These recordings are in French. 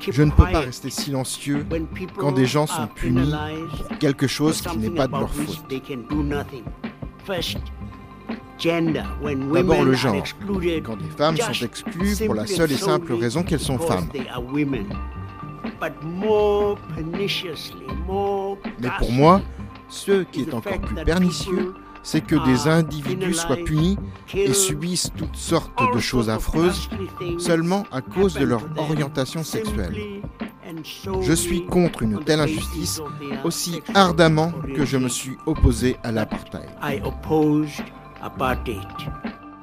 je ne peux pas rester silencieux quand des gens sont punis pour quelque chose qui n'est pas de leur faute. D'abord le genre, quand des femmes sont exclues pour la seule et simple raison qu'elles sont femmes. Mais pour moi, ce qui est encore plus pernicieux, c'est que des individus soient punis et subissent toutes sortes de choses affreuses seulement à cause de leur orientation sexuelle. Je suis contre une telle injustice aussi ardemment que je me suis opposé à l'apartheid.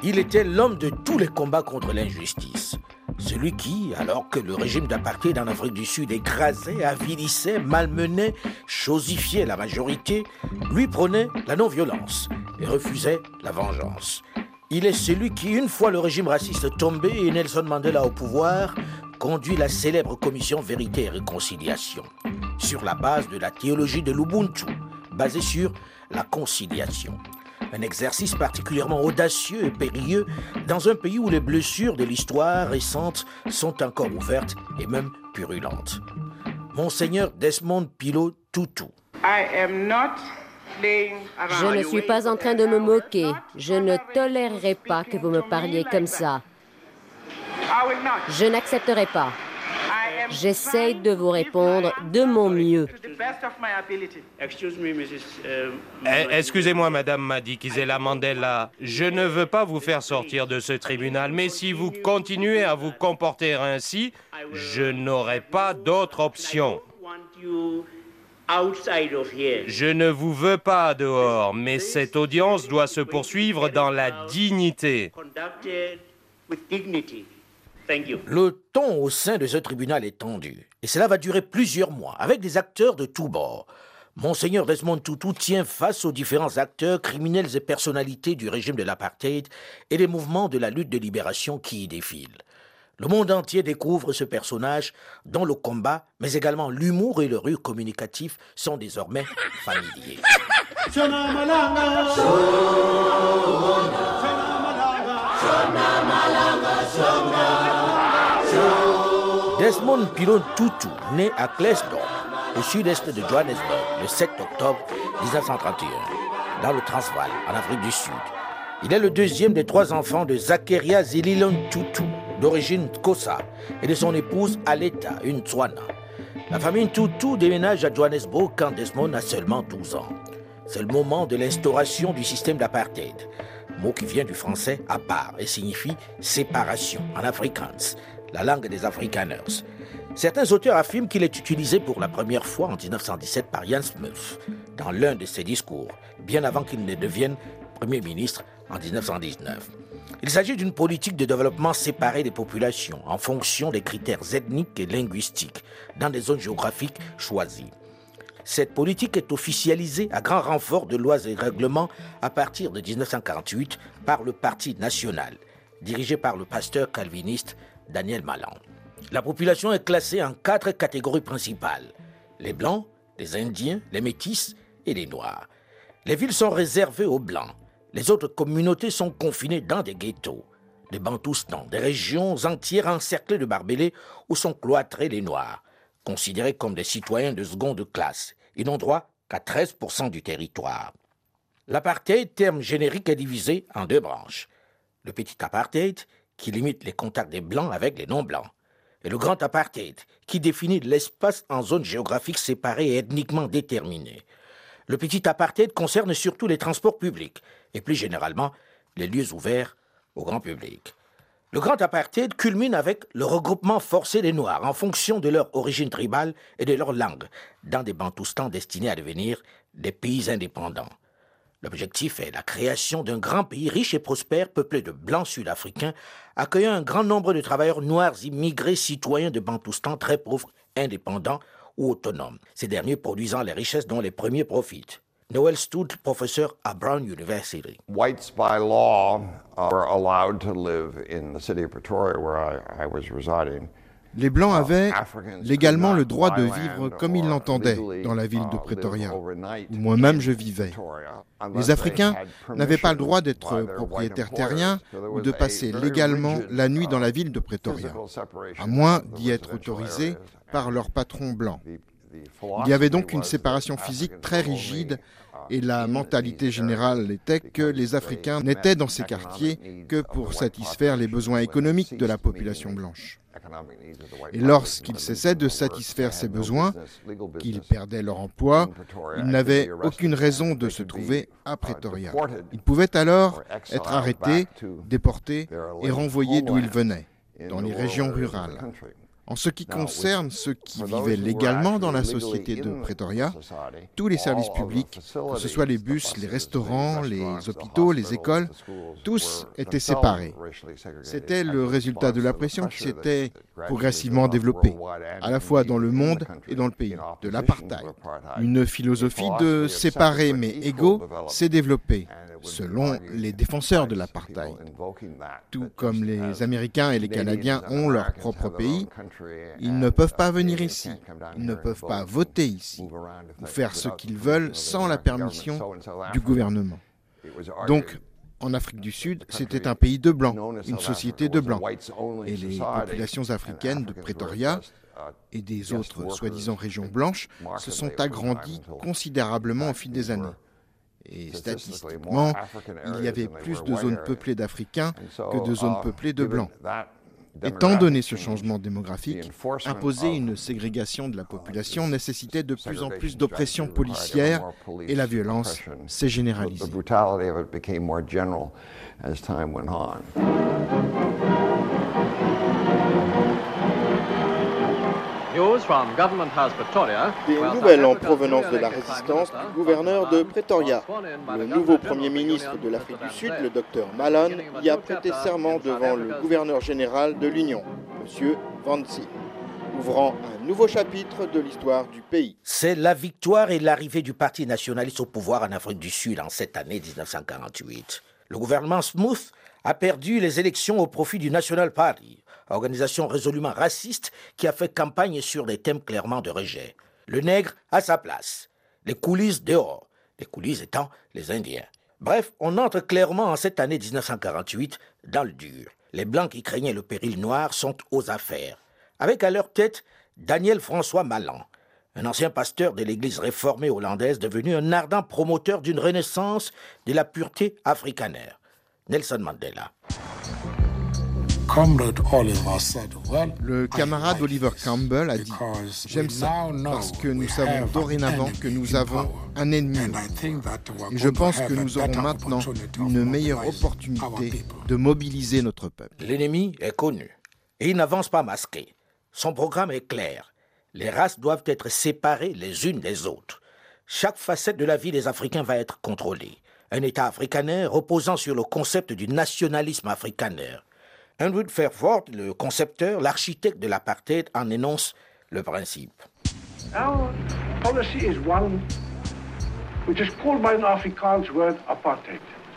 Il était l'homme de tous les combats contre l'injustice. Celui qui, alors que le régime d'apartheid en Afrique du Sud écrasait, avilissait, malmenait, chosifiait la majorité, lui prônait la non-violence et refusait la vengeance. Il est celui qui, une fois le régime raciste tombé et Nelson Mandela au pouvoir, conduit la célèbre commission Vérité et Réconciliation, sur la base de la théologie de l'Ubuntu, basée sur la conciliation. Un exercice particulièrement audacieux et périlleux dans un pays où les blessures de l'histoire récente sont encore ouvertes et même purulentes. Monseigneur Desmond Pilot Tutu. Je ne suis pas en train de me moquer. Je ne tolérerai pas que vous me parliez comme ça. Je n'accepterai pas. J'essaie de vous répondre de mon mieux. Eh, excusez-moi, Madame Madikizela Mandela. Je ne veux pas vous faire sortir de ce tribunal, mais si vous continuez à vous comporter ainsi, je n'aurai pas d'autre option. Je ne vous veux pas dehors, mais cette audience doit se poursuivre dans la dignité. Le ton au sein de ce tribunal est tendu, et cela va durer plusieurs mois, avec des acteurs de tous bords. Monseigneur Desmond Tutu tient face aux différents acteurs, criminels et personnalités du régime de l'apartheid et les mouvements de la lutte de libération qui y défilent. Le monde entier découvre ce personnage dont le combat, mais également l'humour et le rue communicatif sont désormais familiers. Desmond Pilon Tutu, né à Klesdorp, au sud-est de Johannesburg, le 7 octobre 1931, dans le Transvaal, en Afrique du Sud. Il est le deuxième des trois enfants de Zakaria Zililon Tutu, d'origine Kosa, et de son épouse Aleta, une Tswana. La famille Tutu déménage à Johannesburg quand Desmond a seulement 12 ans. C'est le moment de l'instauration du système d'apartheid, mot qui vient du français à part et signifie séparation en afrikaans, la langue des Afrikaners. Certains auteurs affirment qu'il est utilisé pour la première fois en 1917 par Jan Smuts dans l'un de ses discours, bien avant qu'il ne devienne Premier ministre en 1919. Il s'agit d'une politique de développement séparée des populations en fonction des critères ethniques et linguistiques dans des zones géographiques choisies. Cette politique est officialisée à grand renfort de lois et règlements à partir de 1948 par le Parti national, dirigé par le pasteur calviniste Daniel Malan. La population est classée en quatre catégories principales. Les Blancs, les Indiens, les Métis et les Noirs. Les villes sont réservées aux Blancs. Les autres communautés sont confinées dans des ghettos. Des Bantoustans, des régions entières encerclées de barbelés où sont cloîtrés les Noirs, considérés comme des citoyens de seconde classe. Ils n'ont droit qu'à 13% du territoire. L'apartheid, terme générique, est divisé en deux branches. Le petit apartheid, qui limite les contacts des Blancs avec les non-Blancs, et le grand apartheid, qui définit l'espace en zones géographiques séparées et ethniquement déterminées. Le petit apartheid concerne surtout les transports publics et plus généralement les lieux ouverts au grand public. Le grand apartheid culmine avec le regroupement forcé des Noirs en fonction de leur origine tribale et de leur langue dans des bantoustans destinés à devenir des pays indépendants. L'objectif est la création d'un grand pays riche et prospère peuplé de blancs sud-africains accueillant un grand nombre de travailleurs noirs immigrés citoyens de Bantoustan très pauvres, indépendants ou autonomes, ces derniers produisant les richesses dont les premiers profitent. Noel Stout, professeur à Brown University. Whites by law uh, were allowed to live in the city of Pretoria where I, I was residing. Les Blancs avaient légalement le droit de vivre comme ils l'entendaient dans la ville de Pretoria, où moi-même je vivais. Les Africains n'avaient pas le droit d'être propriétaires terriens ou de passer légalement la nuit dans la ville de Pretoria, à moins d'y être autorisés par leur patron blanc. Il y avait donc une séparation physique très rigide et la mentalité générale était que les Africains n'étaient dans ces quartiers que pour satisfaire les besoins économiques de la population blanche. Et lorsqu'ils cessaient de satisfaire ces besoins, qu'ils perdaient leur emploi, ils n'avaient aucune raison de se trouver à Pretoria. Ils pouvaient alors être arrêtés, déportés et renvoyés d'où ils venaient, dans les régions rurales. En ce qui concerne ceux qui vivaient légalement dans la société de Pretoria, tous les services publics, que ce soit les bus, les restaurants, les hôpitaux, les écoles, tous étaient séparés. C'était le résultat de la pression qui s'était progressivement développée, à la fois dans le monde et dans le pays, de l'apartheid. Une philosophie de séparés mais égaux s'est développée selon les défenseurs de l'apartheid. Tout comme les Américains et les Canadiens ont leur propre pays, ils ne peuvent pas venir ici, ils ne peuvent pas voter ici, ou faire ce qu'ils veulent sans la permission du gouvernement. Donc, en Afrique du Sud, c'était un pays de blancs, une société de blancs. Et les populations africaines de Pretoria et des autres soi-disant régions blanches se sont agrandies considérablement au fil des années. Et statistiquement, il y avait plus de zones peuplées d'Africains que de zones peuplées de Blancs. Étant donné ce changement démographique, imposer une ségrégation de la population nécessitait de plus en plus d'oppression policière et la violence s'est généralisée. Des nouvelles en provenance de la résistance du gouverneur de Pretoria. Le nouveau Premier ministre de l'Afrique du Sud, le docteur Malone, y a prêté serment devant le gouverneur général de l'Union, M. Vancy, ouvrant un nouveau chapitre de l'histoire du pays. C'est la victoire et l'arrivée du Parti nationaliste au pouvoir en Afrique du Sud en cette année 1948. Le gouvernement Smooth a perdu les élections au profit du National Party organisation résolument raciste qui a fait campagne sur des thèmes clairement de rejet. Le nègre à sa place, les coulisses dehors, les coulisses étant les Indiens. Bref, on entre clairement en cette année 1948 dans le dur. Les Blancs qui craignaient le péril noir sont aux affaires, avec à leur tête Daniel François Malan, un ancien pasteur de l'Église réformée hollandaise devenu un ardent promoteur d'une renaissance de la pureté africanaire. Nelson Mandela. Le camarade Oliver Campbell a dit J'aime ça parce que nous savons dorénavant que nous avons un ennemi. Et je pense que nous aurons maintenant une meilleure opportunité de mobiliser notre peuple. L'ennemi est connu et il n'avance pas masqué. Son programme est clair. Les races doivent être séparées les unes des autres. Chaque facette de la vie des Africains va être contrôlée. Un État africaner reposant sur le concept du nationalisme africaner Andrew Fairford, le concepteur, l'architecte de l'apartheid, en énonce le principe.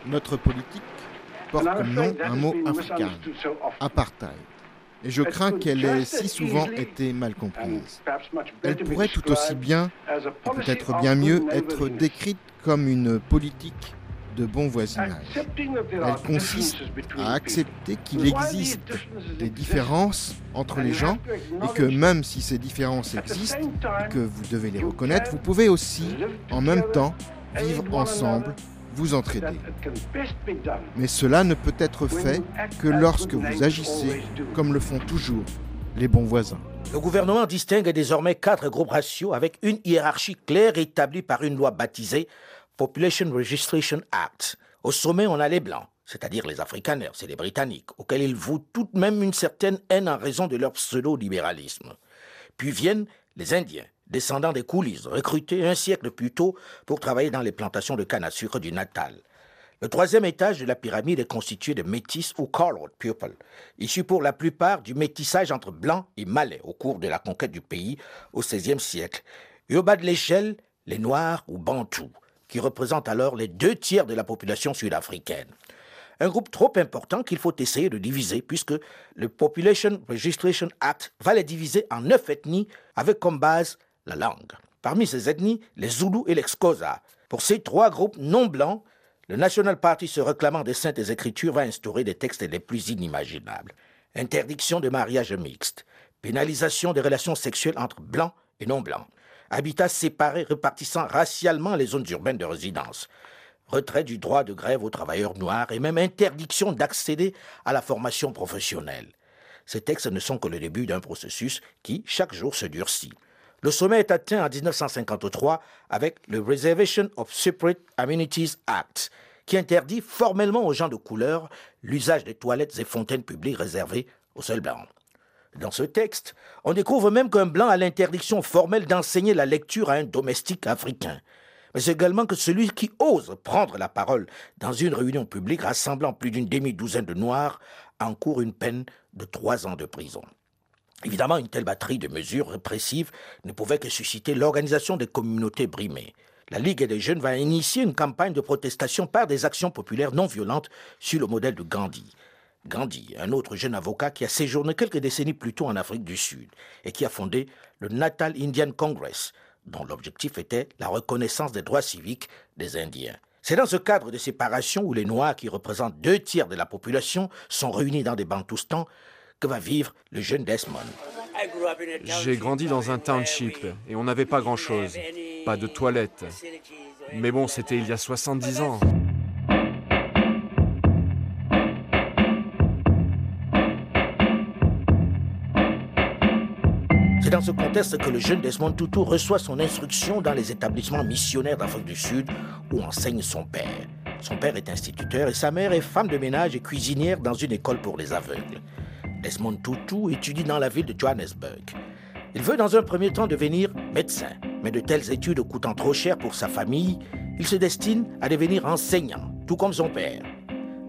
Notre politique porte comme nom un mot africain, apartheid. Et je crains qu'elle ait si souvent été mal comprise. Elle pourrait tout aussi bien, peut-être bien mieux, être décrite comme une politique de bon voisinage. Elle consiste à accepter qu'il existe des différences entre les gens et que même si ces différences existent et que vous devez les reconnaître, vous pouvez aussi en même temps vivre ensemble, vous entraider. Mais cela ne peut être fait que lorsque vous agissez comme le font toujours les bons voisins. Le gouvernement distingue désormais quatre groupes raciaux avec une hiérarchie claire établie par une loi baptisée Population Registration Act. Au sommet, on a les Blancs, c'est-à-dire les Afrikaners, c'est les Britanniques, auxquels ils vouent tout de même une certaine haine en raison de leur pseudo-libéralisme. Puis viennent les Indiens, descendants des coulisses, recrutés un siècle plus tôt pour travailler dans les plantations de canne à sucre du Natal. Le troisième étage de la pyramide est constitué de métis ou colored people, issus pour la plupart du métissage entre blancs et malais au cours de la conquête du pays au XVIe siècle. Et au bas de l'échelle, les noirs ou bantous, qui représente alors les deux tiers de la population sud-africaine. Un groupe trop important qu'il faut essayer de diviser puisque le Population Registration Act va les diviser en neuf ethnies avec comme base la langue. Parmi ces ethnies, les Zoulous et les Xhosa. Pour ces trois groupes non blancs, le National Party se réclamant des saintes écritures va instaurer des textes les plus inimaginables. Interdiction de mariage mixte, pénalisation des relations sexuelles entre blancs et non blancs, habitats séparés répartissant racialement les zones urbaines de résidence, retrait du droit de grève aux travailleurs noirs et même interdiction d'accéder à la formation professionnelle. Ces textes ne sont que le début d'un processus qui, chaque jour, se durcit. Le sommet est atteint en 1953 avec le Reservation of Separate Amenities Act, qui interdit formellement aux gens de couleur l'usage des toilettes et fontaines publiques réservées aux seuls blancs. Dans ce texte, on découvre même qu'un blanc a l'interdiction formelle d'enseigner la lecture à un domestique africain mais également que celui qui ose prendre la parole dans une réunion publique rassemblant plus d'une demi-douzaine de Noirs encourt une peine de trois ans de prison. Évidemment, une telle batterie de mesures répressives ne pouvait que susciter l'organisation des communautés brimées. La Ligue des jeunes va initier une campagne de protestation par des actions populaires non violentes sur le modèle de Gandhi. Gandhi, un autre jeune avocat qui a séjourné quelques décennies plus tôt en Afrique du Sud et qui a fondé le Natal Indian Congress, dont l'objectif était la reconnaissance des droits civiques des Indiens. C'est dans ce cadre de séparation où les Noirs, qui représentent deux tiers de la population, sont réunis dans des bantoustans, que va vivre le jeune Desmond. J'ai grandi dans un township et on n'avait pas grand-chose, pas de toilettes. Mais bon, c'était il y a 70 ans. C'est dans ce contexte que le jeune Desmond Tutu reçoit son instruction dans les établissements missionnaires d'Afrique du Sud où enseigne son père. Son père est instituteur et sa mère est femme de ménage et cuisinière dans une école pour les aveugles. Desmond Tutu étudie dans la ville de Johannesburg. Il veut dans un premier temps devenir médecin, mais de telles études coûtant trop cher pour sa famille, il se destine à devenir enseignant, tout comme son père.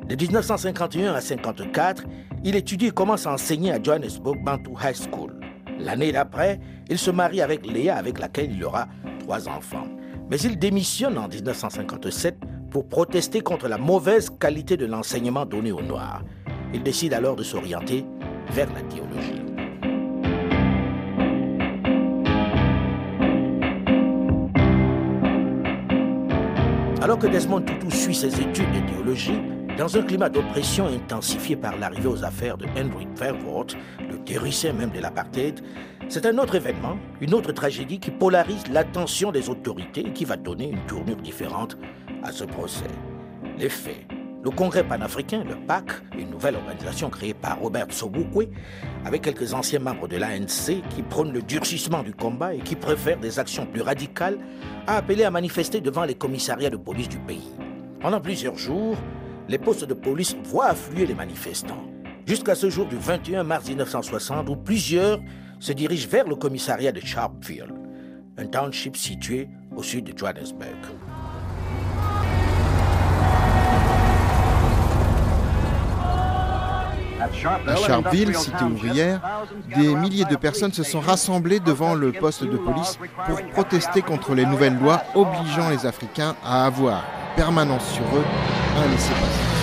De 1951 à 1954, il étudie et commence à enseigner à Johannesburg Bantu High School. L'année d'après, il se marie avec Léa avec laquelle il aura trois enfants. Mais il démissionne en 1957 pour protester contre la mauvaise qualité de l'enseignement donné aux Noirs. Il décide alors de s'orienter vers la théologie. Alors que Desmond Tutu suit ses études de théologie, dans un climat d'oppression intensifié par l'arrivée aux affaires de Henry Verwoerd, le théoricien même de l'apartheid, c'est un autre événement, une autre tragédie qui polarise l'attention des autorités et qui va donner une tournure différente à ce procès. Les faits. Le Congrès panafricain, le PAC, une nouvelle organisation créée par Robert Sobukwe, avec quelques anciens membres de l'ANC qui prônent le durcissement du combat et qui préfèrent des actions plus radicales, a appelé à manifester devant les commissariats de police du pays. Pendant plusieurs jours, les postes de police voient affluer les manifestants. Jusqu'à ce jour du 21 mars 1960, où plusieurs se dirigent vers le commissariat de Sharpeville, un township situé au sud de Johannesburg. À Sharpeville, cité ouvrière, des milliers de personnes se sont rassemblées devant le poste de police pour protester contre les nouvelles lois obligeant les Africains à avoir en permanence sur eux un laissez-passer.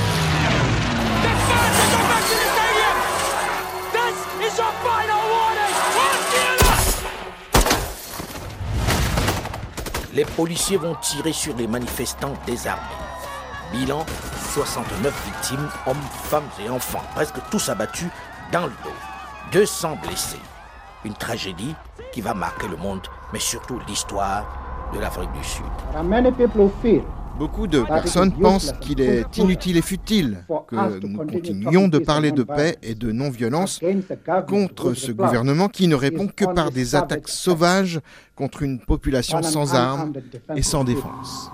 Les policiers vont tirer sur les manifestants désarmés. Bilan 69 victimes, hommes, femmes et enfants, presque tous abattus dans le dos. 200 blessés. Une tragédie qui va marquer le monde, mais surtout l'histoire de l'Afrique du Sud. Beaucoup de personnes pensent qu'il est inutile et futile que nous continuions de parler de paix et de non-violence contre ce gouvernement qui ne répond que par des attaques sauvages contre une population sans armes et sans défense.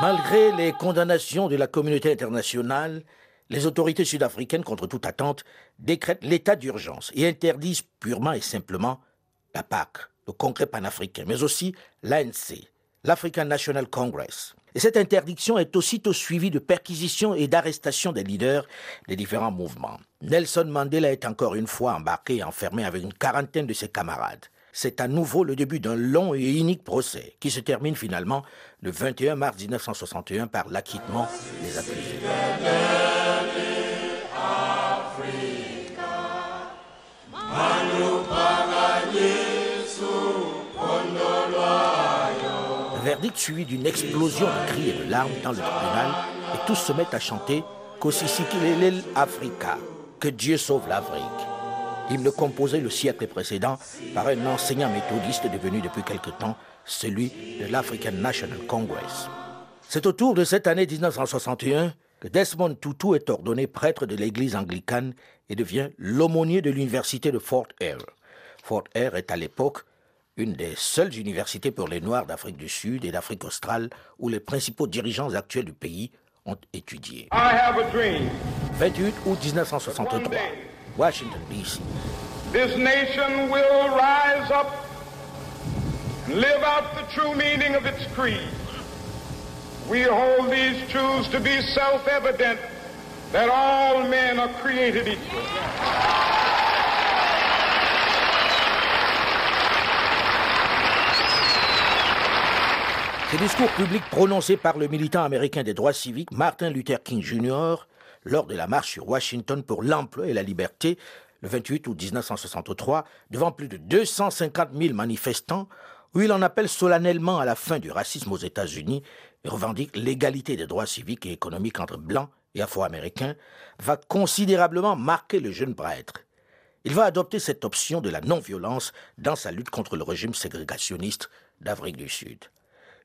Malgré les condamnations de la communauté internationale, les autorités sud-africaines, contre toute attente, décrètent l'état d'urgence et interdisent purement et simplement la PAC, le Congrès panafricain, mais aussi l'ANC, l'African National Congress. Et cette interdiction est aussitôt suivie de perquisitions et d'arrestations des leaders des différents mouvements. Nelson Mandela est encore une fois embarqué et enfermé avec une quarantaine de ses camarades. C'est à nouveau le début d'un long et unique procès qui se termine finalement le 21 mars 1961 par l'acquittement des accusés. Verdict suivi d'une explosion de cris et de larmes dans le tribunal et tous se mettent à chanter Kosisikilelel Africa, que Dieu sauve l'Afrique. Hymne composé le siècle précédent par un enseignant méthodiste devenu depuis quelque temps celui de l'African National Congress. C'est autour de cette année 1961 que Desmond Tutu est ordonné prêtre de l'église anglicane et devient l'aumônier de l'université de Fort Eyre. Fort Eyre est à l'époque une des seules universités pour les Noirs d'Afrique du Sud et d'Afrique australe où les principaux dirigeants actuels du pays ont étudié. 28 août 1963, Washington, D.C. This nation will rise up and live out the true meaning of its creed. We hold these truths to be self-evident that all men are created equal. Ces discours publics prononcés par le militant américain des droits civiques Martin Luther King Jr. lors de la marche sur Washington pour l'emploi et la liberté le 28 août 1963 devant plus de 250 000 manifestants où il en appelle solennellement à la fin du racisme aux États-Unis et revendique l'égalité des droits civiques et économiques entre blancs et afro-américains, va considérablement marquer le jeune prêtre. Il va adopter cette option de la non-violence dans sa lutte contre le régime ségrégationniste d'Afrique du Sud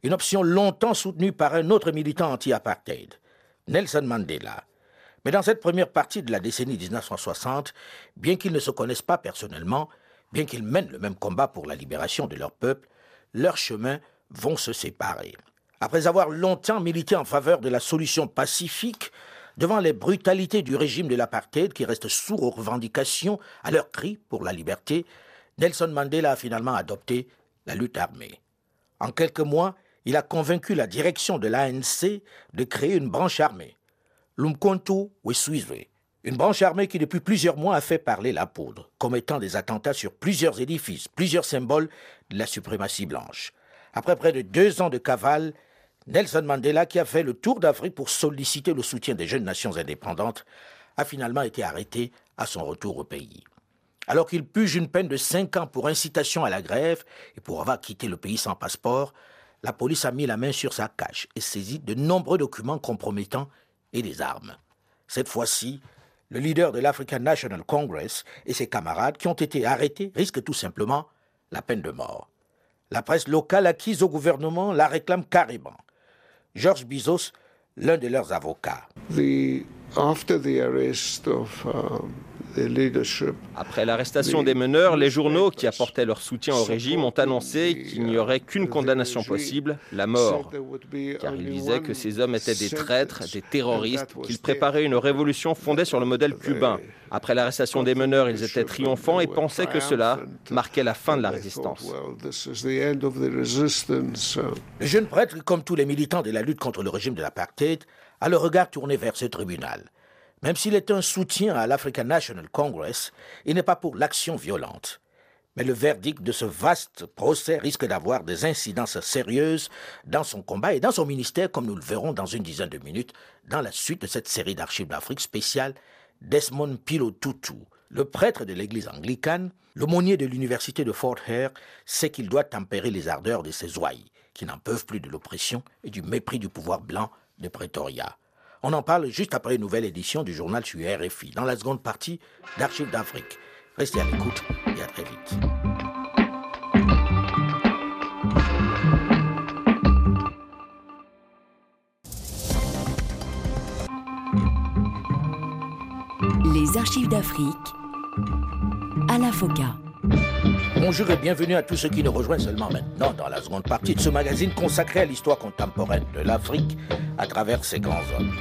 une option longtemps soutenue par un autre militant anti-apartheid, Nelson Mandela. Mais dans cette première partie de la décennie 1960, bien qu'ils ne se connaissent pas personnellement, bien qu'ils mènent le même combat pour la libération de leur peuple, leurs chemins vont se séparer. Après avoir longtemps milité en faveur de la solution pacifique, devant les brutalités du régime de l'apartheid qui reste sourd aux revendications, à leurs cris pour la liberté, Nelson Mandela a finalement adopté la lutte armée. En quelques mois, il a convaincu la direction de l'ANC de créer une branche armée, l'Umkonto Weswizwe, une branche armée qui depuis plusieurs mois a fait parler la poudre, commettant des attentats sur plusieurs édifices, plusieurs symboles de la suprématie blanche. Après près de deux ans de cavale, Nelson Mandela, qui a fait le tour d'Afrique pour solliciter le soutien des jeunes nations indépendantes, a finalement été arrêté à son retour au pays. Alors qu'il puge une peine de cinq ans pour incitation à la grève et pour avoir quitté le pays sans passeport, la police a mis la main sur sa cache et saisi de nombreux documents compromettants et des armes. Cette fois-ci, le leader de l'African National Congress et ses camarades qui ont été arrêtés risquent tout simplement la peine de mort. La presse locale acquise au gouvernement la réclame carrément. Georges Bizos, l'un de leurs avocats. Après l'arrestation des meneurs, les journaux qui apportaient leur soutien au régime ont annoncé qu'il n'y aurait qu'une condamnation possible, la mort. Car ils disaient que ces hommes étaient des traîtres, des terroristes, qu'ils préparaient une révolution fondée sur le modèle cubain. Après l'arrestation des meneurs, ils étaient triomphants et pensaient que cela marquait la fin de la résistance. Le jeune prêtre, comme tous les militants de la lutte contre le régime de l'apartheid, a le regard tourné vers ce tribunal. Même s'il est un soutien à l'African National Congress, il n'est pas pour l'action violente. Mais le verdict de ce vaste procès risque d'avoir des incidences sérieuses dans son combat et dans son ministère, comme nous le verrons dans une dizaine de minutes, dans la suite de cette série d'archives d'Afrique spéciale Desmond Pilo Tutu. Le prêtre de l'église anglicane, l'aumônier de l'université de Fort Hare, sait qu'il doit tempérer les ardeurs de ses ouailles, qui n'en peuvent plus de l'oppression et du mépris du pouvoir blanc de Pretoria. On en parle juste après une nouvelle édition du journal sur RFI, dans la seconde partie d'Archives d'Afrique. Restez à l'écoute et à très vite. Les Archives d'Afrique à la FOCA. Bonjour et bienvenue à tous ceux qui nous rejoignent seulement maintenant dans la seconde partie de ce magazine consacré à l'histoire contemporaine de l'Afrique à travers ses grands hommes.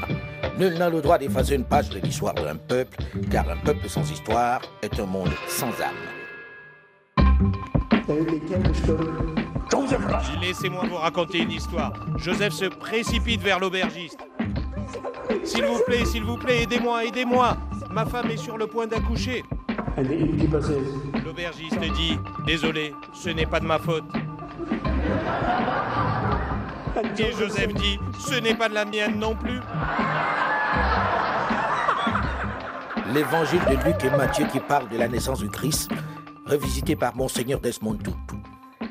Nul n'a le droit d'effacer une page de l'histoire d'un peuple, car un peuple sans histoire est un monde sans âme. Laissez-moi vous raconter une histoire. Joseph se précipite vers l'aubergiste. S'il vous plaît, s'il vous plaît, aidez-moi, aidez-moi. Ma femme est sur le point d'accoucher. L'aubergiste dit Désolé, ce n'est pas de ma faute. Et Joseph dit Ce n'est pas de la mienne non plus. L'évangile de Luc et Matthieu qui parle de la naissance du Christ, revisité par Monseigneur Desmond Tutu.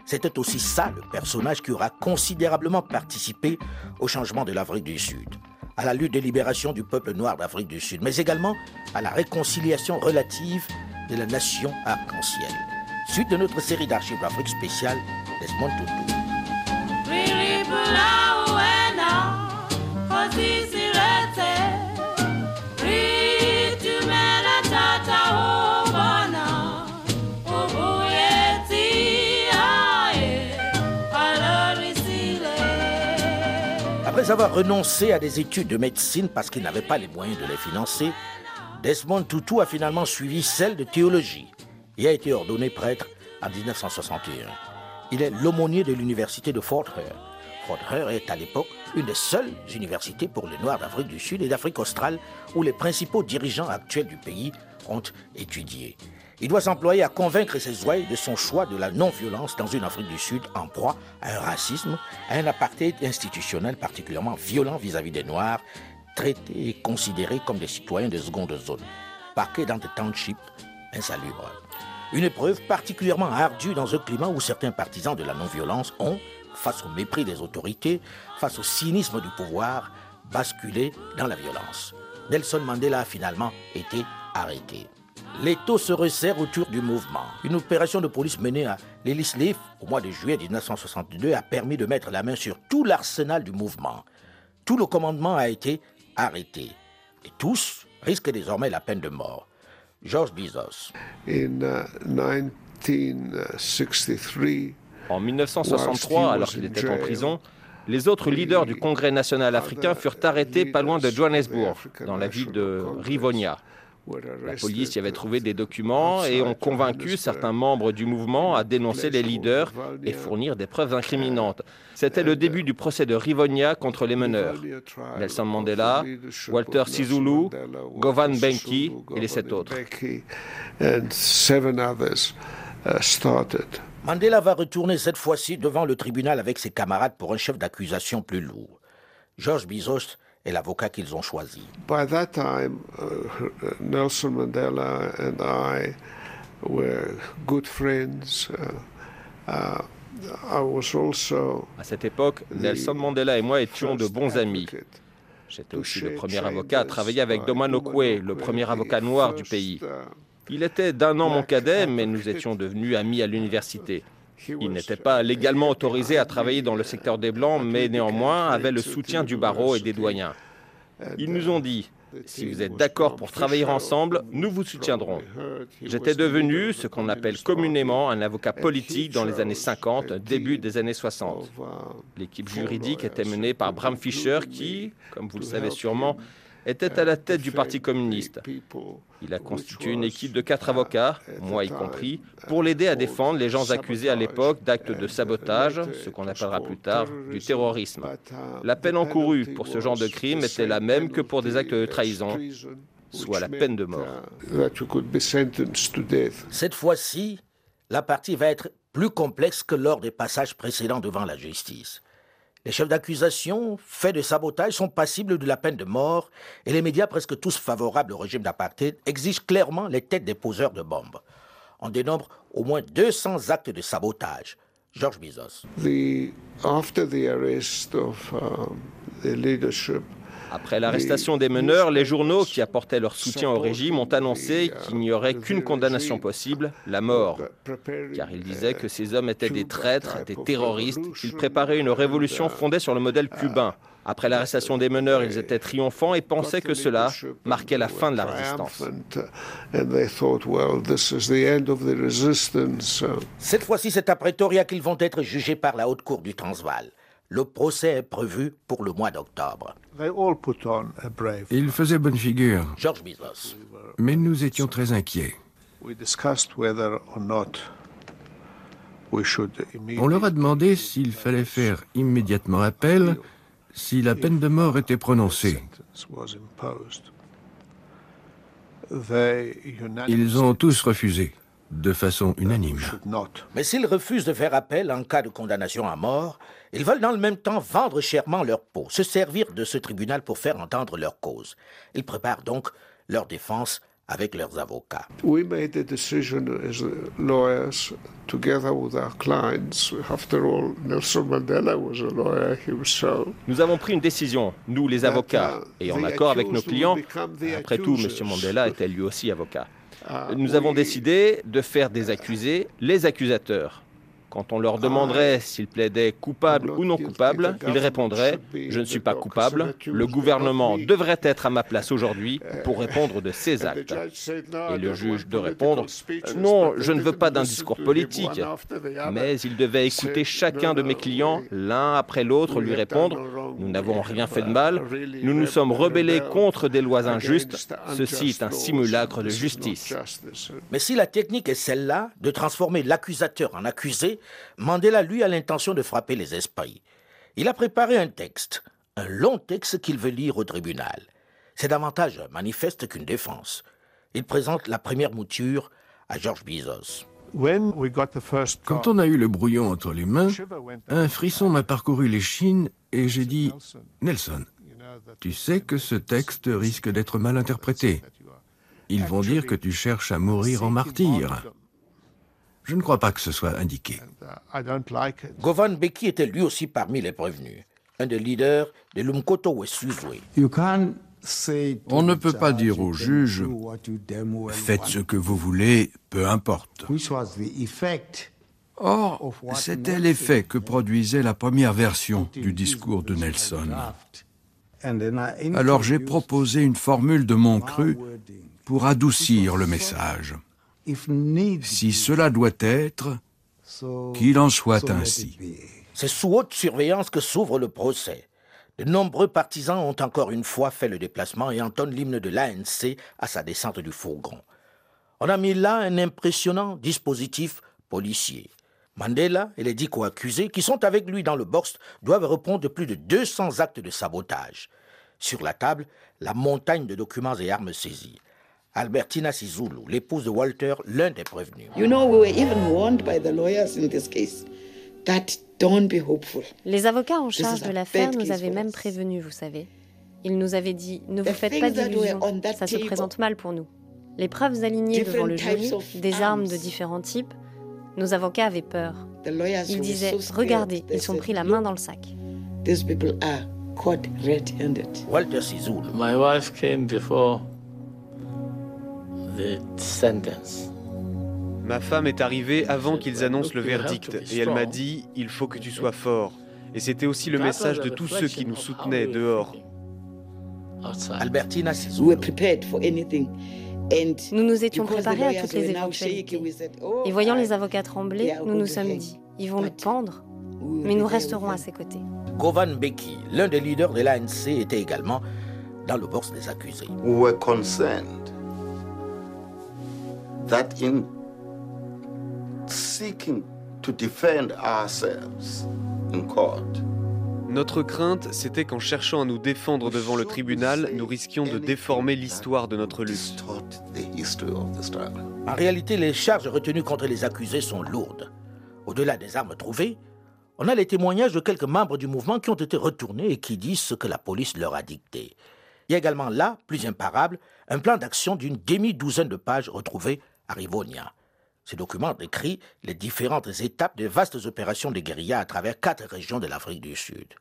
C'était aussi ça le personnage qui aura considérablement participé au changement de l'Afrique du Sud, à la lutte de libération du peuple noir d'Afrique du Sud, mais également à la réconciliation relative de la nation arc-en-ciel. Suite de notre série d'archives d'Afrique spéciale, Desmond Tutu. Après avoir renoncé à des études de médecine parce qu'il n'avait pas les moyens de les financer, Desmond Tutu a finalement suivi celle de théologie et a été ordonné prêtre en 1961. Il est l'aumônier de l'université de Fort Hare. Fort Hare est à l'époque une des seules universités pour les Noirs d'Afrique du Sud et d'Afrique australe où les principaux dirigeants actuels du pays ont étudié. Il doit s'employer à convaincre ses ouailles de son choix de la non-violence dans une Afrique du Sud en proie à un racisme, à un apartheid institutionnel particulièrement violent vis-à-vis des Noirs, traités et considérés comme des citoyens de seconde zone, parqués dans des townships insalubres. Une épreuve particulièrement ardue dans un climat où certains partisans de la non-violence ont, face au mépris des autorités, face au cynisme du pouvoir, basculé dans la violence. Nelson Mandela a finalement été arrêté. L'étau se resserre autour du mouvement. Une opération de police menée à Leaf au mois de juillet 1962 a permis de mettre la main sur tout l'arsenal du mouvement. Tout le commandement a été arrêté. Et tous risquent désormais la peine de mort. George Bezos. En 1963, alors qu'il était en prison, les autres leaders du Congrès national africain furent arrêtés pas loin de Johannesburg, dans la ville de Rivonia. La police y avait trouvé des documents et ont convaincu certains membres du mouvement à dénoncer les leaders et fournir des preuves incriminantes. C'était le début du procès de Rivonia contre les meneurs. Nelson Mandela, Walter Sisulu, Govan Benki et les sept autres. Mandela va retourner cette fois-ci devant le tribunal avec ses camarades pour un chef d'accusation plus lourd. George Bizos est l'avocat qu'ils ont choisi. By that time, uh, Nelson Mandela and I were good friends. Uh, uh, I was also à cette époque, Nelson Mandela et moi étions de bons amis. J'étais aussi le premier avocat à travailler avec Domano Okwe, le premier avocat noir du pays. Il était d'un an mon cadet, mais nous étions devenus amis à l'université. Il n'était pas légalement autorisé à travailler dans le secteur des Blancs, mais néanmoins avait le soutien du barreau et des doyens. Ils nous ont dit, si vous êtes d'accord pour travailler ensemble, nous vous soutiendrons. J'étais devenu ce qu'on appelle communément un avocat politique dans les années 50, début des années 60. L'équipe juridique était menée par Bram Fischer qui, comme vous le savez sûrement, était à la tête du Parti communiste. Il a constitué une équipe de quatre avocats, moi y compris, pour l'aider à défendre les gens accusés à l'époque d'actes de sabotage, ce qu'on appellera plus tard du terrorisme. La peine encourue pour ce genre de crime était la même que pour des actes de trahison, soit la peine de mort. Cette fois-ci, la partie va être plus complexe que lors des passages précédents devant la justice. Les chefs d'accusation, faits de sabotage, sont passibles de la peine de mort et les médias, presque tous favorables au régime d'apartheid, exigent clairement les têtes des poseurs de bombes. On dénombre au moins 200 actes de sabotage. Georges Bizos. um, leadership, après l'arrestation des meneurs, les journaux qui apportaient leur soutien au régime ont annoncé qu'il n'y aurait qu'une condamnation possible, la mort. Car ils disaient que ces hommes étaient des traîtres, des terroristes, qu'ils préparaient une révolution fondée sur le modèle cubain. Après l'arrestation des meneurs, ils étaient triomphants et pensaient que cela marquait la fin de la résistance. Cette fois-ci, c'est à Pretoria qu'ils vont être jugés par la Haute Cour du Transvaal. Le procès est prévu pour le mois d'octobre. Il faisait bonne figure. George Bizos. Mais nous étions très inquiets. On leur a demandé s'il fallait faire immédiatement appel si la peine de mort était prononcée. Ils ont tous refusé, de façon unanime. Mais s'ils refusent de faire appel en cas de condamnation à mort, ils veulent dans le même temps vendre chèrement leur peau, se servir de ce tribunal pour faire entendre leur cause. Ils préparent donc leur défense avec leurs avocats. We made a decision as lawyers together with our clients. After all, Nelson Mandela was a lawyer himself. Nous avons pris une décision, nous les avocats, et en accord avec nos clients. Après tout, M. Mandela était lui aussi avocat. Nous avons décidé de faire des accusés les accusateurs. Quand on leur demanderait s'ils plaidaient coupables ou non coupables, ils répondraient ⁇ Je ne suis pas coupable, le gouvernement devrait être à ma place aujourd'hui pour répondre de ses actes. ⁇ Et le juge de répondre ⁇ Non, je ne veux pas d'un discours politique, mais il devait écouter chacun de mes clients, l'un après l'autre, lui répondre ⁇ Nous n'avons rien fait de mal, nous nous sommes rebellés contre des lois injustes, ceci est un simulacre de justice. Mais si la technique est celle-là, de transformer l'accusateur en accusé, Mandela, lui, a l'intention de frapper les esprits. Il a préparé un texte, un long texte qu'il veut lire au tribunal. C'est davantage un manifeste qu'une défense. Il présente la première mouture à George Bezos. Quand on a eu le brouillon entre les mains, un frisson m'a parcouru les chines et j'ai dit Nelson, tu sais que ce texte risque d'être mal interprété. Ils vont dire que tu cherches à mourir en martyr. Je ne crois pas que ce soit indiqué. Govan Beki était lui aussi parmi les prévenus, un des leaders de l'Umkoto Wesuzwe. On ne peut pas dire au juge Faites ce que vous voulez, peu importe. Or, c'était l'effet que produisait la première version du discours de Nelson. Alors j'ai proposé une formule de mon cru pour adoucir le message. Si cela doit être, qu'il en soit ainsi. C'est sous haute surveillance que s'ouvre le procès. De nombreux partisans ont encore une fois fait le déplacement et entonnent l'hymne de l'ANC à sa descente du fourgon. On a mis là un impressionnant dispositif policier. Mandela et les dix co-accusés qui sont avec lui dans le box doivent répondre de plus de 200 actes de sabotage. Sur la table, la montagne de documents et armes saisies. Albertina Sizulu, l'épouse de Walter, l'un des prévenus. You know, we were even warned by the lawyers in this case that don't be hopeful. Les avocats en charge de l'affaire nous avaient même prévenus, vous savez. Ils nous avaient dit ne vous faites pas d'illusions, ça se présente mal pour nous. Les preuves alignées devant le jury, des armes de différents types, nos avocats avaient peur. Ils disaient regardez, ils sont pris la main dans le sac. These people are caught red-handed. Walter Sizulu. My wife came before Ma femme est arrivée avant qu'ils annoncent le verdict et elle m'a dit il faut que tu sois fort. Et c'était aussi le message de tous ceux qui nous soutenaient dehors. Albertina Nous nous étions préparés à toutes les éventualités. Et voyant les avocats trembler, nous nous sommes dit ils vont le pendre, mais nous resterons à ses côtés. Govan Beki, l'un des leaders de l'ANC, était également dans le box des accusés. That in seeking to defend ourselves in court, Notre crainte, c'était qu'en cherchant à nous défendre devant le tribunal, nous risquions de déformer l'histoire de notre lutte. En réalité, les charges retenues contre les accusés sont lourdes. Au-delà des armes trouvées, on a les témoignages de quelques membres du mouvement qui ont été retournés et qui disent ce que la police leur a dicté. Il y a également là, plus imparable, un plan d'action d'une demi-douzaine de pages retrouvées à Rivonia. Ce document décrit les différentes étapes des vastes opérations de guérilla à travers quatre régions de l'Afrique du Sud.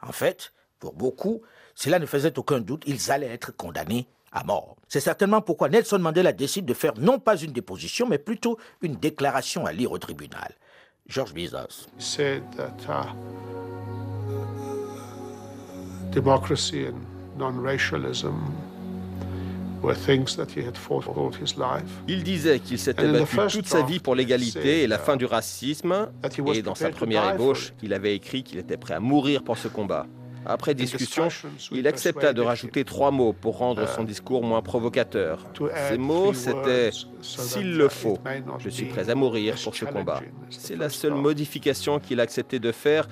En fait, pour beaucoup, cela ne faisait aucun doute, ils allaient être condamnés à mort. C'est certainement pourquoi Nelson Mandela décide de faire non pas une déposition, mais plutôt une déclaration à lire au tribunal. George that uh, democracy and non-racialism Il disait qu'il s'était battu toute sa vie pour l'égalité et la fin du racisme, et dans sa première ébauche, il avait écrit qu'il était prêt à mourir pour ce combat. Après discussion, il accepta de rajouter trois mots pour rendre son discours moins provocateur. Ces mots, c'était ⁇ S'il le faut, je suis prêt à mourir pour ce combat ⁇ C'est la seule modification qu'il acceptait de faire,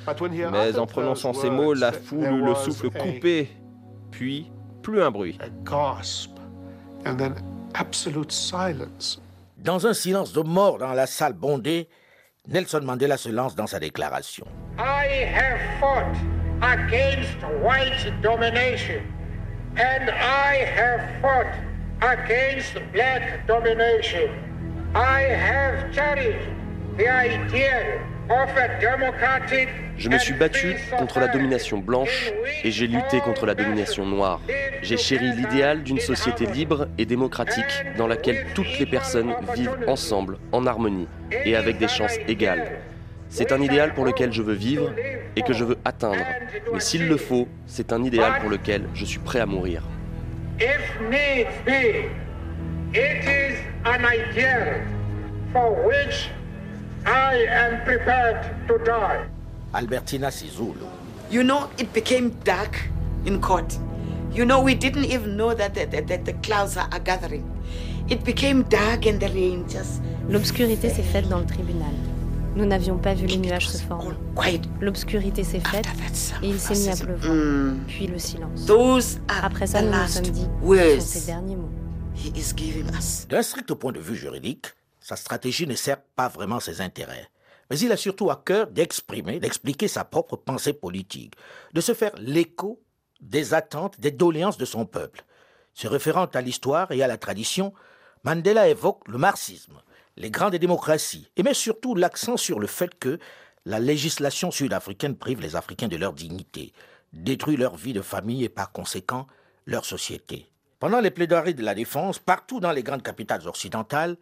mais en prononçant ces mots, la foule eut le souffle coupé, puis plus un bruit. Dans un silence de mort dans la salle bondée, Nelson Mandela se lance dans sa déclaration. I have fought against white domination and I have fought against black domination. I have cherished the idea je me suis battu contre la domination blanche et j'ai lutté contre la domination noire. J'ai chéri l'idéal d'une société libre et démocratique dans laquelle toutes les personnes vivent ensemble, en harmonie et avec des chances égales. C'est un idéal pour lequel je veux vivre et que je veux atteindre. Mais s'il le faut, c'est un idéal pour lequel je suis prêt à mourir. I am prepared to die. Albertina Sizulu. You know, it became dark in court. You know, we didn't even know that the, the, the clouds are gathering. It became dark and the rain just... L'obscurité s'est faite dans le tribunal. Nous n'avions pas vu les nuages se former. L'obscurité s'est faite et il s'est mis à pleuvoir. Mm. Puis le silence. Après ça, nous nous sommes dit, ce sont ses derniers mots. D'un strict point de vue juridique, sa stratégie ne sert pas vraiment ses intérêts. Mais il a surtout à cœur d'exprimer, d'expliquer sa propre pensée politique, de se faire l'écho des attentes, des doléances de son peuple. Se référant à l'histoire et à la tradition, Mandela évoque le marxisme, les grandes démocraties, et met surtout l'accent sur le fait que la législation sud-africaine prive les Africains de leur dignité, détruit leur vie de famille et par conséquent leur société. Pendant les plaidoiries de la défense, partout dans les grandes capitales occidentales,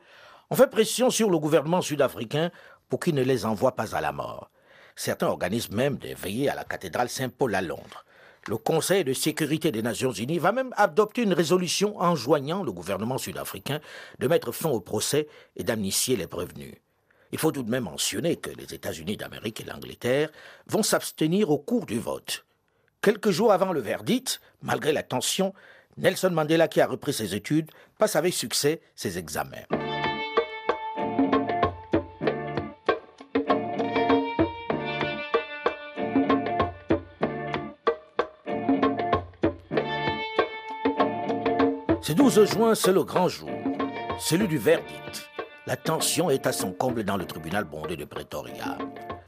on fait pression sur le gouvernement sud-africain pour qu'il ne les envoie pas à la mort. Certains organisent même des veillées à la cathédrale Saint-Paul à Londres. Le Conseil de sécurité des Nations Unies va même adopter une résolution enjoignant le gouvernement sud-africain de mettre fin au procès et d'amnistier les prévenus. Il faut tout de même mentionner que les États-Unis d'Amérique et l'Angleterre vont s'abstenir au cours du vote. Quelques jours avant le verdict, malgré la tension, Nelson Mandela, qui a repris ses études, passe avec succès ses examens. Ce 12 juin, c'est le grand jour, celui du verdict. La tension est à son comble dans le tribunal bondé de Pretoria.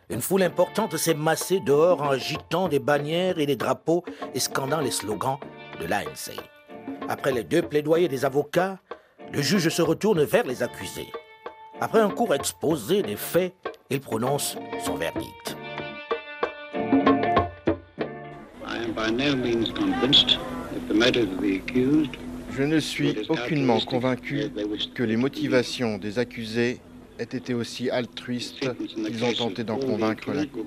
Une foule importante s'est massée dehors en agitant des bannières et des drapeaux et scandant les slogans de l'ANC. Après les deux plaidoyers des avocats, le juge se retourne vers les accusés. Après un court exposé des faits, il prononce son verdict. I am by no means convinced that the motive of the accused je ne suis aucunement convaincu que les motivations des accusés aient été aussi altruistes qu'ils ont tenté d'en convaincre la Cour.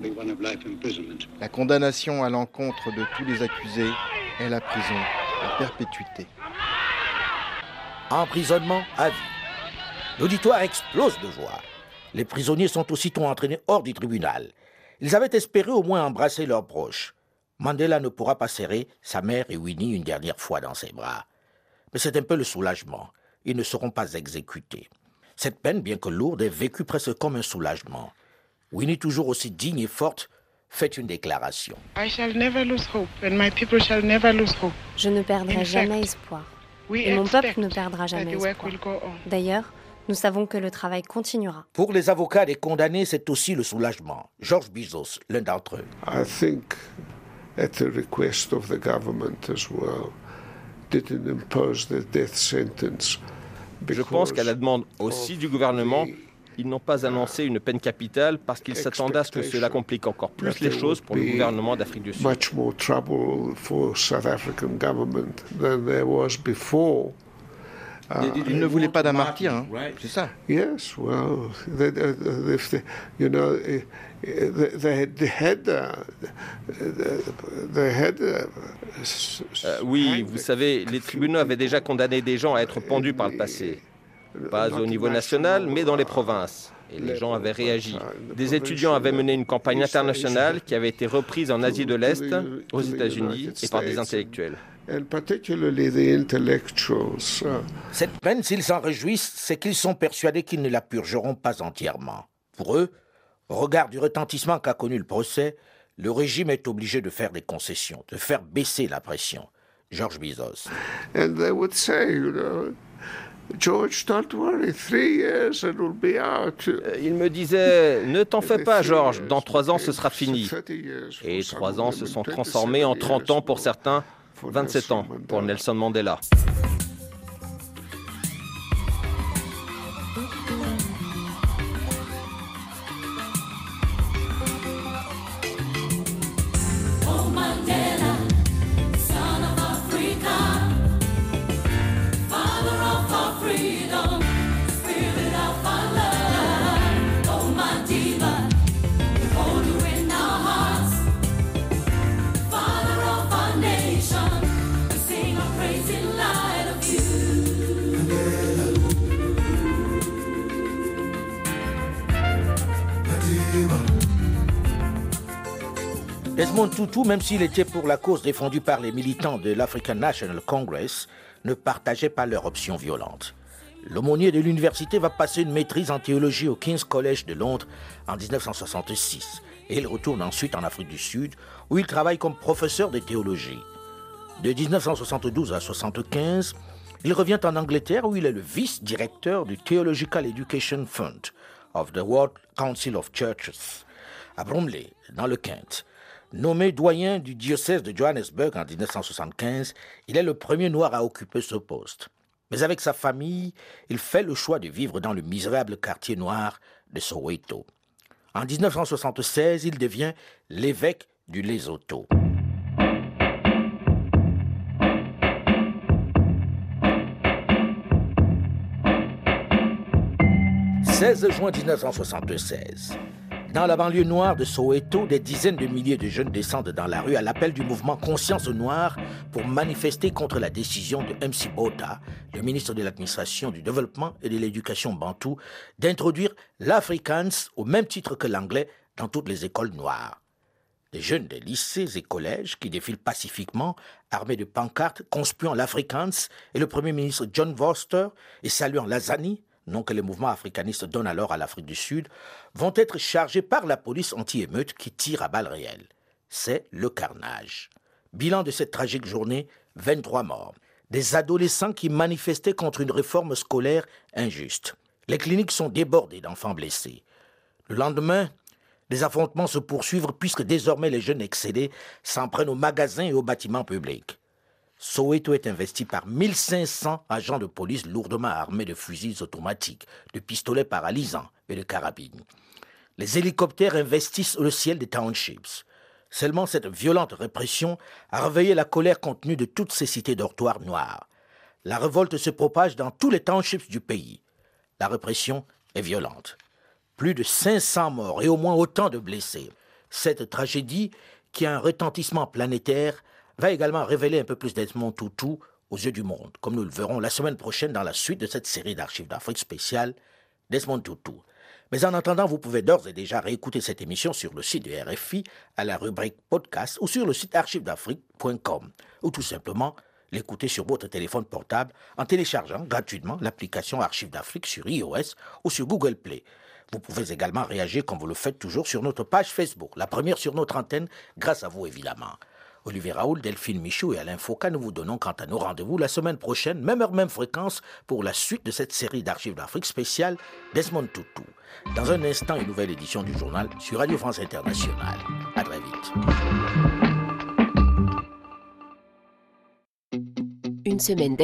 La condamnation à l'encontre de tous les accusés est la prison à perpétuité. Emprisonnement à vie. L'auditoire explose de joie. Les prisonniers sont aussitôt entraînés hors du tribunal. Ils avaient espéré au moins embrasser leurs proches. Mandela ne pourra pas serrer sa mère et Winnie une dernière fois dans ses bras. Mais c'est un peu le soulagement. Ils ne seront pas exécutés. Cette peine, bien que lourde, est vécue presque comme un soulagement. Winnie, toujours aussi digne et forte, fait une déclaration. Je ne perdrai jamais espoir. Et mon peuple ne perdra jamais espoir. D'ailleurs, nous savons que le travail continuera. Pour les avocats des condamnés, c'est aussi le soulagement. Georges Bizos, l'un d'entre eux. I think at the request of the government as well. Je pense qu'à la demande aussi du gouvernement, ils n'ont pas annoncé une peine capitale parce qu'ils s'attendaient à ce que cela complique encore plus les choses pour le gouvernement d'Afrique du Sud. Ils ne voulaient pas d'un martyr, hein. c'est ça. Yes, well, you know, oui, vous savez, les tribunaux avaient déjà condamné des gens à être pendus par le passé. Pas au niveau national, mais dans les provinces. et les gens avaient réagi. Des étudiants avaient mené une campagne internationale qui avait été reprise en Asie de l'Est, aux États-Unis et par des intellectuels. Cette peine, s'ils s'en réjouissent, c'est qu'ils sont persuadés qu'ils ne la purgeront pas entièrement. Pour eux, au regard du retentissement qu'a connu le procès, le régime est obligé de faire des concessions, de faire baisser la pression. George, don't worry, three years and we'll be out. Euh, il me disait, ne t'en fais pas, Georges, dans trois ans ce sera fini. Et trois ans se sont transformés en 30 ans pour certains, 27 ans pour Nelson Mandela. Desmond Tutu, même s'il était pour la cause défendue par les militants de l'African National Congress, ne partageait pas leur option violente. L'aumônier de l'université va passer une maîtrise en théologie au King's College de Londres en 1966 et il retourne ensuite en Afrique du Sud où il travaille comme professeur de théologie. De 1972 à 1975, il revient en Angleterre où il est le vice-directeur du Theological Education Fund of the World Council of Churches à Bromley, dans le Kent. Nommé doyen du diocèse de Johannesburg en 1975, il est le premier noir à occuper ce poste. Mais avec sa famille, il fait le choix de vivre dans le misérable quartier noir de Soweto. En 1976, il devient l'évêque du Lesotho. 16 juin 1976. Dans la banlieue noire de Soweto, des dizaines de milliers de jeunes descendent dans la rue à l'appel du mouvement Conscience Noire pour manifester contre la décision de MC Bota, le ministre de l'Administration du Développement et de l'Éducation bantou, d'introduire l'Afrikaans au même titre que l'anglais dans toutes les écoles noires. Des jeunes des lycées et collèges qui défilent pacifiquement, armés de pancartes conspuant l'Afrikaans et le Premier ministre John Vorster et saluant Lazani, nom que les mouvements africanistes donnent alors à l'Afrique du Sud, vont être chargés par la police anti-émeute qui tire à balles réelles. C'est le carnage. Bilan de cette tragique journée, 23 morts. Des adolescents qui manifestaient contre une réforme scolaire injuste. Les cliniques sont débordées d'enfants blessés. Le lendemain, les affrontements se poursuivent puisque désormais les jeunes excédés s'en prennent aux magasins et aux bâtiments publics. Soweto est investi par 1500 agents de police lourdement armés de fusils automatiques, de pistolets paralysants et de carabines. Les hélicoptères investissent le ciel des townships. Seulement cette violente répression a réveillé la colère contenue de toutes ces cités dortoirs noires. La révolte se propage dans tous les townships du pays. La répression est violente. Plus de 500 morts et au moins autant de blessés. Cette tragédie, qui a un retentissement planétaire, va également révéler un peu plus d'Edmond Toutou aux yeux du monde, comme nous le verrons la semaine prochaine dans la suite de cette série d'archives d'Afrique spéciale Desmond Tutu. Mais en attendant, vous pouvez d'ores et déjà réécouter cette émission sur le site de RFI à la rubrique podcast ou sur le site archivesdafrique.com ou tout simplement l'écouter sur votre téléphone portable en téléchargeant gratuitement l'application Archives d'Afrique sur iOS ou sur Google Play. Vous pouvez également réagir comme vous le faites toujours sur notre page Facebook, la première sur notre antenne, grâce à vous évidemment. Olivier Raoul, Delphine Michaud et Alain Foucault, nous vous donnons quant à nos rendez-vous la semaine prochaine, même heure, même fréquence, pour la suite de cette série d'archives d'Afrique spéciale Desmond Tutu. Dans un instant, une nouvelle édition du journal sur Radio France Internationale. À très vite. Une semaine